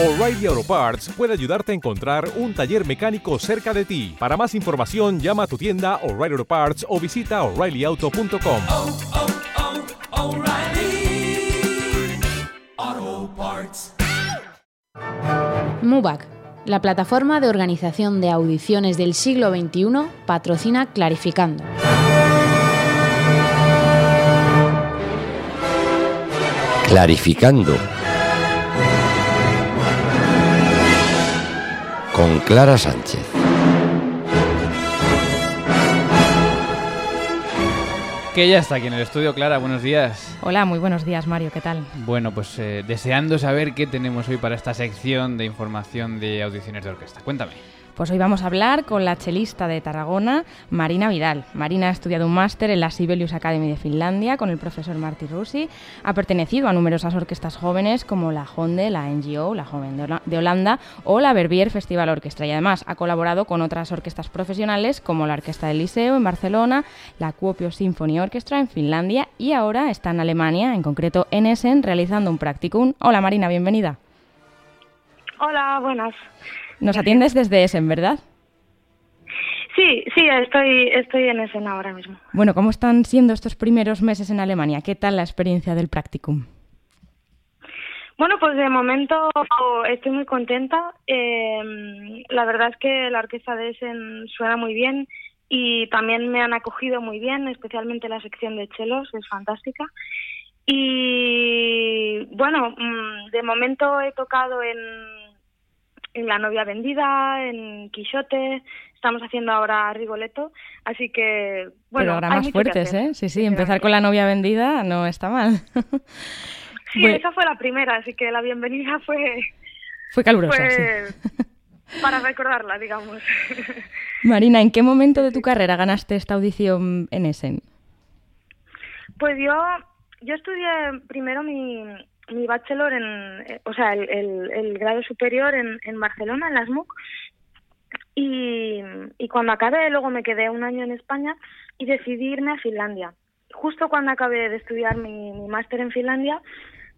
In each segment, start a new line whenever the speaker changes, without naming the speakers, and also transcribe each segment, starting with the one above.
O'Reilly Auto Parts puede ayudarte a encontrar un taller mecánico cerca de ti. Para más información, llama a tu tienda O'Reilly Auto Parts o visita oreillyauto.com.
oh, oh, Parts.
MUBAC, la plataforma de organización de audiciones del siglo XXI, patrocina Clarificando.
Clarificando. Con Clara Sánchez.
Que ya está aquí en el estudio, Clara, buenos días.
Hola, muy buenos días, Mario, ¿qué tal?
Bueno, pues eh, deseando saber qué tenemos hoy para esta sección de información de audiciones de orquesta. Cuéntame.
Pues hoy vamos a hablar con la chelista de Tarragona, Marina Vidal. Marina ha estudiado un máster en la Sibelius Academy de Finlandia con el profesor Marty Rusi. Ha pertenecido a numerosas orquestas jóvenes como la Honde, la NGO, la Joven de Holanda o la Verbier Festival Orquestra. Y además ha colaborado con otras orquestas profesionales como la Orquesta del Liceo en Barcelona, la Kuopio Symphony Orchestra en Finlandia y ahora está en Alemania, en concreto en Essen, realizando un practicum. Hola Marina, bienvenida.
Hola, buenas.
Nos atiendes desde Essen, ¿verdad?
Sí, sí, estoy, estoy en escena ahora mismo.
Bueno, ¿cómo están siendo estos primeros meses en Alemania? ¿Qué tal la experiencia del practicum?
Bueno, pues de momento estoy muy contenta. Eh, la verdad es que la orquesta de Essen suena muy bien y también me han acogido muy bien, especialmente la sección de chelos, es fantástica. Y bueno, mm, de momento he tocado en, en La novia vendida, en Quixote, estamos haciendo ahora Rigoletto, así que bueno, hay
Programas
que
fuertes, ¿eh? Sí, sí, empezar con la novia vendida no está mal.
Sí,
Bueno.
esa fue la primera, así que la bienvenida fue,
Fue calurosa,
fue
sí.
para recordarla, digamos.
Marina, ¿en qué momento de tu carrera ganaste esta audición en Essen?
Pues yo, yo estudié primero mi, mi bachelor en, eh, o sea, el, el, grado superior en, Barcelona, en la SMUC, y, cuando acabé luego me quedé un año en España y decidí irme a Finlandia. Justo cuando acabé de estudiar mi, mi máster en Finlandia,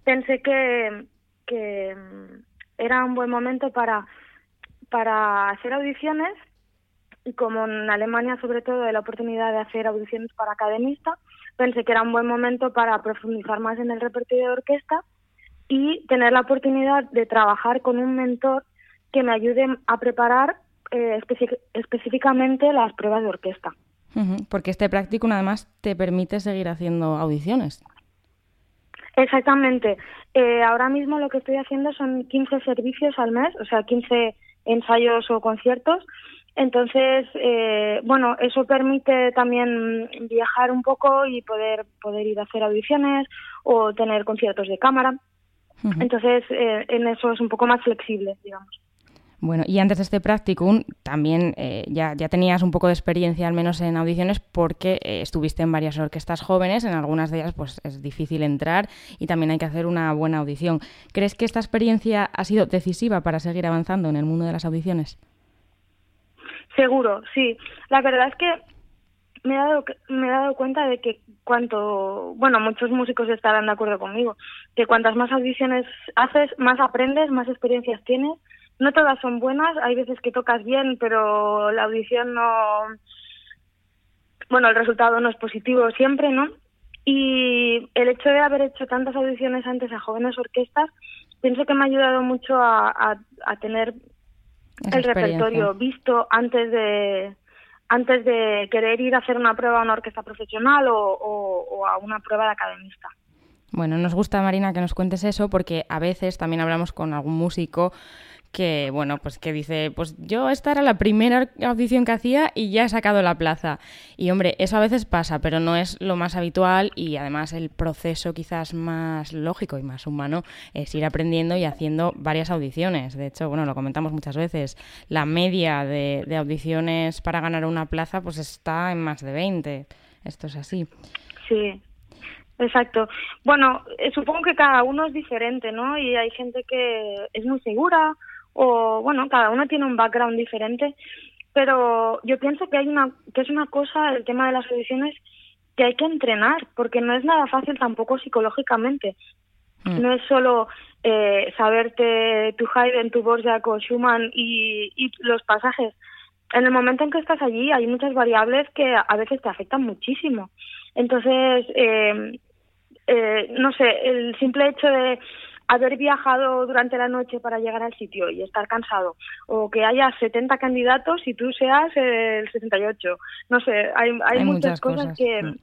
pensé que, que mm, era un buen momento para, para hacer audiciones y como en Alemania sobre todo hay la oportunidad de hacer audiciones para academista, pensé que era un buen momento para profundizar más en el repertorio de orquesta y tener la oportunidad de trabajar con un mentor que me ayude a preparar eh, específicamente las pruebas de orquesta.
Porque este practicum además te permite seguir haciendo audiciones.
Exactamente. Eh, ahora mismo lo que estoy haciendo son 15 servicios al mes, o sea, 15 ensayos o conciertos. Entonces, eh, bueno, eso permite también viajar un poco y poder poder ir a hacer audiciones o tener conciertos de cámara. Entonces, eh, en eso es un poco más flexible, digamos.
Bueno, y antes de este practicum también eh, ya, ya tenías un poco de experiencia, al menos en audiciones, porque eh, estuviste en varias orquestas jóvenes, en algunas de ellas pues es difícil entrar y también hay que hacer una buena audición. ¿Crees que esta experiencia ha sido decisiva para seguir avanzando en el mundo de las audiciones?
Seguro, sí. La verdad es que me he dado me he dado cuenta de que cuanto, bueno, muchos músicos estarán de acuerdo conmigo, que cuantas más audiciones haces, más aprendes, más experiencias tienes. No todas son buenas, hay veces que tocas bien, pero la audición no bueno, el resultado no es positivo siempre, ¿no? Y el hecho de haber hecho tantas audiciones antes a jóvenes orquestas, pienso que me ha ayudado mucho a, a, a tener
Esa
el repertorio visto antes de antes de querer ir a hacer una prueba a una orquesta profesional o, a una prueba de academista.
Bueno, nos gusta, Marina, que nos cuentes eso, porque a veces también hablamos con algún músico que, bueno, pues que dice, pues yo esta era la primera audición que hacía y ya he sacado la plaza. Y hombre, eso a veces pasa, pero no es lo más habitual y además el proceso quizás más lógico y más humano es ir aprendiendo y haciendo varias audiciones. De hecho, bueno, lo comentamos muchas veces, la media de, de audiciones para ganar una plaza pues está en más de 20. Esto es así.
Sí, exacto. Bueno, eh, supongo que cada uno es diferente, ¿no? Y hay gente que es muy segura o, bueno, cada uno tiene un background diferente, pero yo pienso que hay una que es una cosa el tema de las audiciones que hay que entrenar, porque no es nada fácil tampoco psicológicamente.
Mm.
No es solo eh, saberte tu Haydn, tu Borjak o Schumann y, y los pasajes. En el momento en que estás allí hay muchas variables que a veces te afectan muchísimo. Entonces, eh, eh, no sé, el simple hecho de haber viajado durante la noche para llegar al sitio y estar cansado, o que haya 70 candidatos y tú seas el 68. No sé, hay, hay,
Hay
muchas,
muchas
cosas,
cosas.
que,
Mm.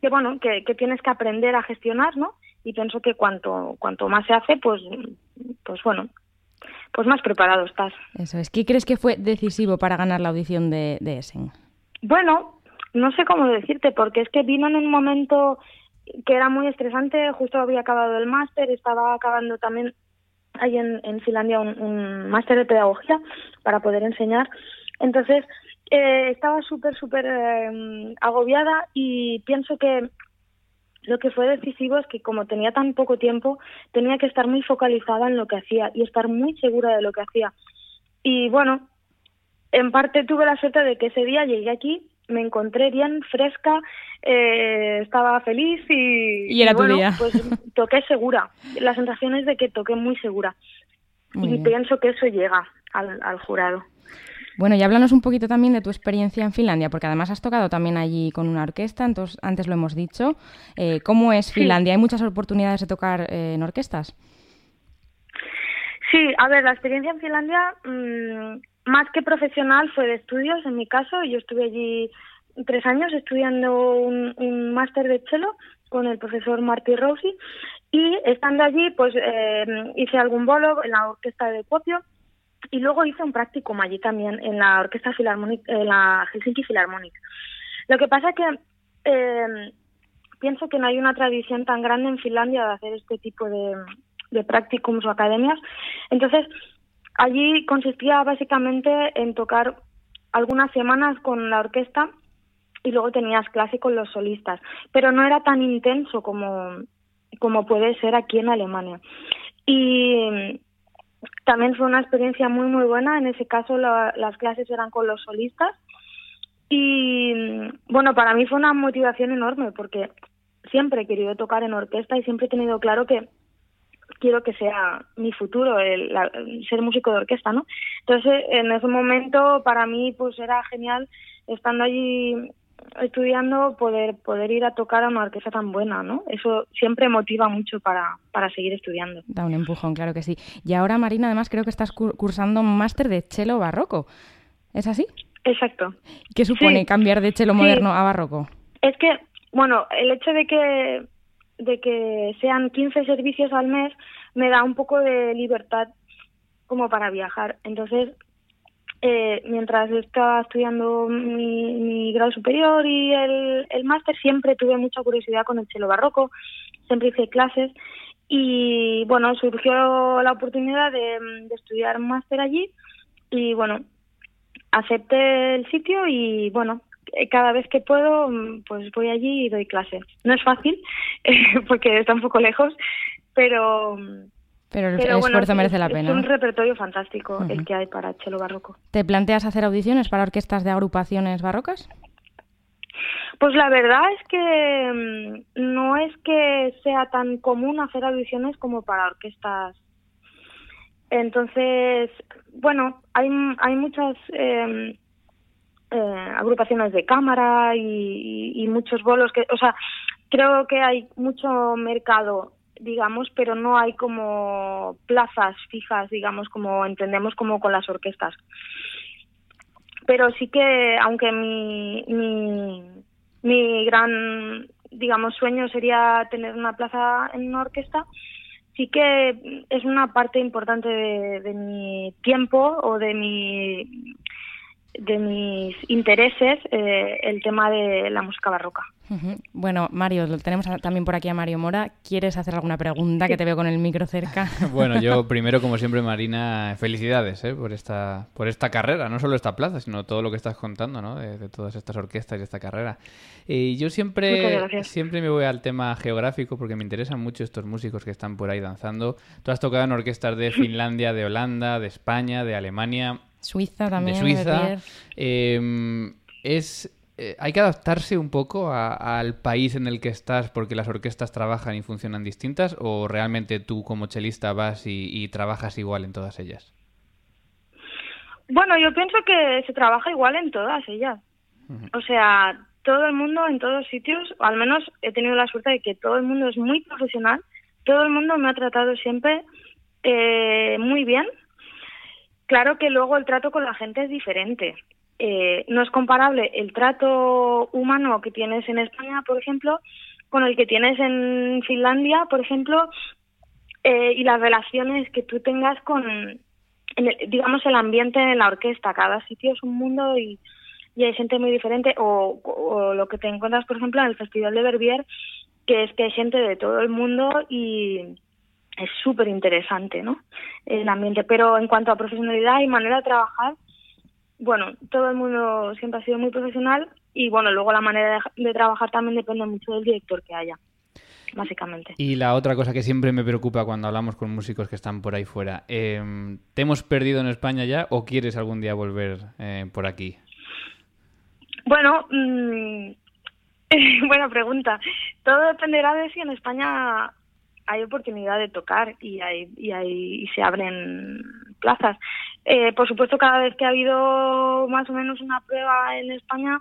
que bueno, que, que tienes que aprender a gestionar, ¿no? Y pienso que cuanto cuanto más se hace, pues pues bueno, pues más preparado estás.
Eso es. ¿Qué crees que fue decisivo para ganar la audición de, de Essen?
Bueno, no sé cómo decirte, porque es que vino en un momento que era muy estresante, justo había acabado el máster, estaba acabando también ahí en, Finlandia un, un máster de pedagogía para poder enseñar. Entonces, eh, estaba súper, súper eh, agobiada y pienso que lo que fue decisivo es que como tenía tan poco tiempo, tenía que estar muy focalizada en lo que hacía y estar muy segura de lo que hacía. Y bueno, en parte tuve la suerte de que ese día llegué aquí, me encontré bien, fresca, eh, estaba feliz y,
Y era tu
bueno,
día.
pues toqué segura. La sensación es de que toqué muy segura.
Muy
y
bien.
pienso que eso llega al, al jurado.
Bueno, y háblanos un poquito también de tu experiencia en Finlandia, porque además has tocado también allí con una orquesta, entonces antes lo hemos dicho. Eh, ¿Cómo es Finlandia? ¿Hay muchas oportunidades de tocar eh, en orquestas?
Sí, a ver, la experiencia en Finlandia, mm, más que profesional, fue de estudios. En mi caso, yo estuve allí tres años estudiando un, máster de cello con el profesor Marty Rossi y estando allí, pues eh, hice algún bolo en la orquesta de Kuopio y luego hice un practicum allí también en la orquesta filarmónica, en la Helsinki Philharmonic. Lo que pasa que eh, pienso que no hay una tradición tan grande en Finlandia de hacer este tipo de, de o academias. Entonces, allí consistía básicamente en tocar algunas semanas con la orquesta y luego tenías clase con los solistas, pero no era tan intenso como, como puede ser aquí en Alemania. Y también fue una experiencia muy, muy buena. En ese caso, la- las clases eran con los solistas. Y bueno, para mí fue una motivación enorme porque siempre he querido tocar en orquesta y siempre he tenido claro que quiero que sea mi futuro el, la- ser músico de orquesta, ¿no? Entonces, en ese momento para mí pues era genial estando allí estudiando poder poder ir a tocar a una orquesta tan buena, ¿no? Eso siempre motiva mucho para para seguir estudiando.
Da un empujón, claro que sí. Y ahora, Marina, además creo que estás cur- cursando un máster de cello barroco. ¿Es así?
Exacto.
¿Qué supone
Sí.
cambiar de cello
Sí.
moderno a barroco?
Es que, bueno, el hecho de que de que sean 15 servicios al mes me da un poco de libertad como para viajar. Entonces, eh, mientras estaba estudiando mi, mi grado superior y el, el máster, siempre tuve mucha curiosidad con el cello barroco, siempre hice clases y, bueno, surgió la oportunidad de, de estudiar máster allí y, bueno, acepté el sitio y bueno, cada vez que puedo mm, pues voy allí y doy clase. No es fácil porque está un poco lejos, pero,
Pero el,
pero
el
bueno,
esfuerzo
es-
merece la
es
pena.
un
¿no?
repertorio fantástico el que hay para cello barroco.
¿Te planteas hacer audiciones para orquestas de agrupaciones barrocas?
Pues la verdad es que mm, no es que sea tan común hacer audiciones como para orquestas. Entonces, bueno, hay, hay muchas eh, eh, agrupaciones de cámara y, muchos bolos que, o sea, creo que hay mucho mercado, digamos, pero no hay como plazas fijas, digamos, como entendemos como con las orquestas. Pero sí que, aunque mi, mi, mi gran, digamos, sueño sería tener una plaza en una orquesta, sí que es una parte importante de, de mi tiempo o de mi de mis intereses eh, el tema de la música barroca.
Bueno, Mario, lo tenemos a- también por aquí a Mario Mora. ¿Quieres hacer alguna pregunta? Que te veo con el micro cerca.
Bueno, yo primero, como siempre, Marina, felicidades ¿eh? por esta por esta carrera, no solo esta plaza, sino todo lo que estás contando, ¿no? De, de todas estas orquestas y esta carrera. Y yo siempre siempre me voy al tema geográfico porque me interesan mucho estos músicos que están por ahí danzando. Tú has tocado en orquestas de Finlandia, de Holanda, de España, de Alemania,
Suiza también.
de Suiza. Eh, es eh, ¿hay que adaptarse un poco a- al país en el que estás porque las orquestas trabajan y funcionan distintas? ¿O realmente tú como chelista vas y, y trabajas igual en todas ellas?
Bueno, yo pienso que se trabaja igual en todas ellas. O sea, todo el mundo en todos sitios, o al menos he tenido la suerte de que todo el mundo es muy profesional, todo el mundo me ha tratado siempre eh, muy bien. Claro que luego el trato con la gente es diferente. Eh, no es comparable el trato humano que tienes en España, por ejemplo, con el que tienes en Finlandia, por ejemplo, eh, y las relaciones que tú tengas con, en el- digamos, el ambiente en la orquesta. Cada sitio es un mundo y, hay gente muy diferente. O, o lo que te encuentras, por ejemplo, en el Festival de Verbier, que es que hay gente de todo el mundo y es súper interesante, ¿no? El ambiente. Pero en cuanto a profesionalidad y manera de trabajar, bueno, todo el mundo siempre ha sido muy profesional y, bueno, luego la manera de, de trabajar también depende mucho del director que haya, básicamente.
Y la otra cosa que siempre me preocupa cuando hablamos con músicos que están por ahí fuera, em, ¿te hemos perdido en España ya o quieres algún día volver eh, por aquí?
Bueno, mm, buena pregunta. Todo dependerá de si en España hay oportunidad de tocar y hay, y hay y se abren plazas. Eh, por supuesto, cada vez que ha habido más o menos una prueba en España,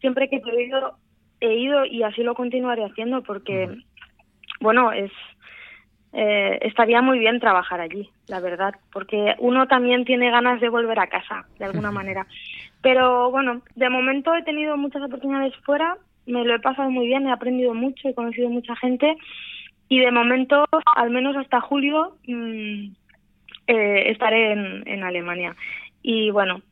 siempre que he podido he ido y así lo continuaré haciendo porque, bueno, es eh, estaría muy bien trabajar allí, la verdad, porque uno también tiene ganas de volver a casa, de alguna manera. Pero bueno, de momento he tenido muchas oportunidades fuera, me lo he pasado muy bien, he aprendido mucho, he conocido mucha gente y de momento, al menos hasta julio, mm, eh, estaré en, en Alemania. Y bueno,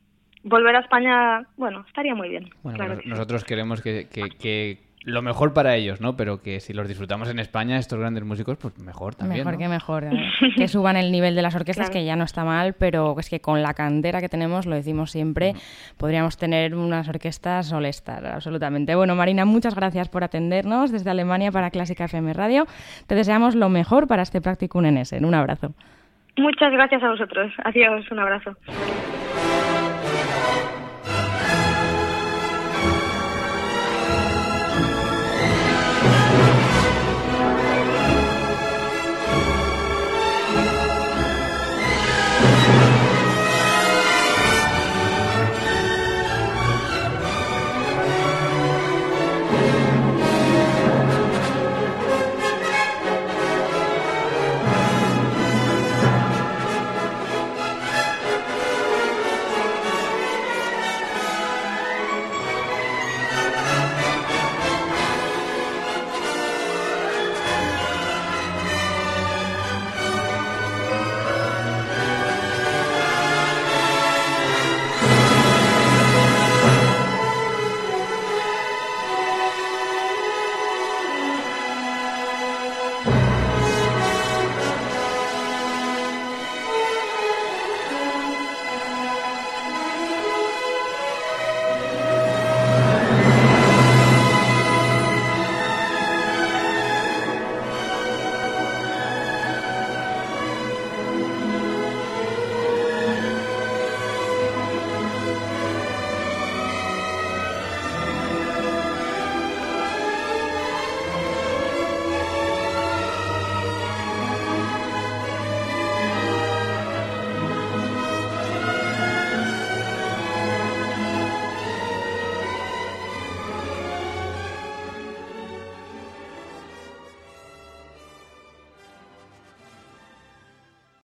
volver a España, bueno, estaría muy bien.
Bueno,
claro
nosotros queremos que, que- que lo mejor para ellos, ¿no? Pero que si los disfrutamos en España, estos grandes músicos, pues mejor también.
Mejor
¿no?
que mejor. eh. Que suban el nivel de las orquestas,
Claro.
que ya no está mal, pero es que con la cantera que tenemos, lo decimos siempre, podríamos tener unas orquestas all-star, absolutamente. Bueno, Marina, muchas gracias por atendernos desde Alemania para Clásica FM Radio. Te deseamos lo mejor para este Practicum en Essen. Un abrazo.
Muchas gracias a vosotros. Adiós, un abrazo.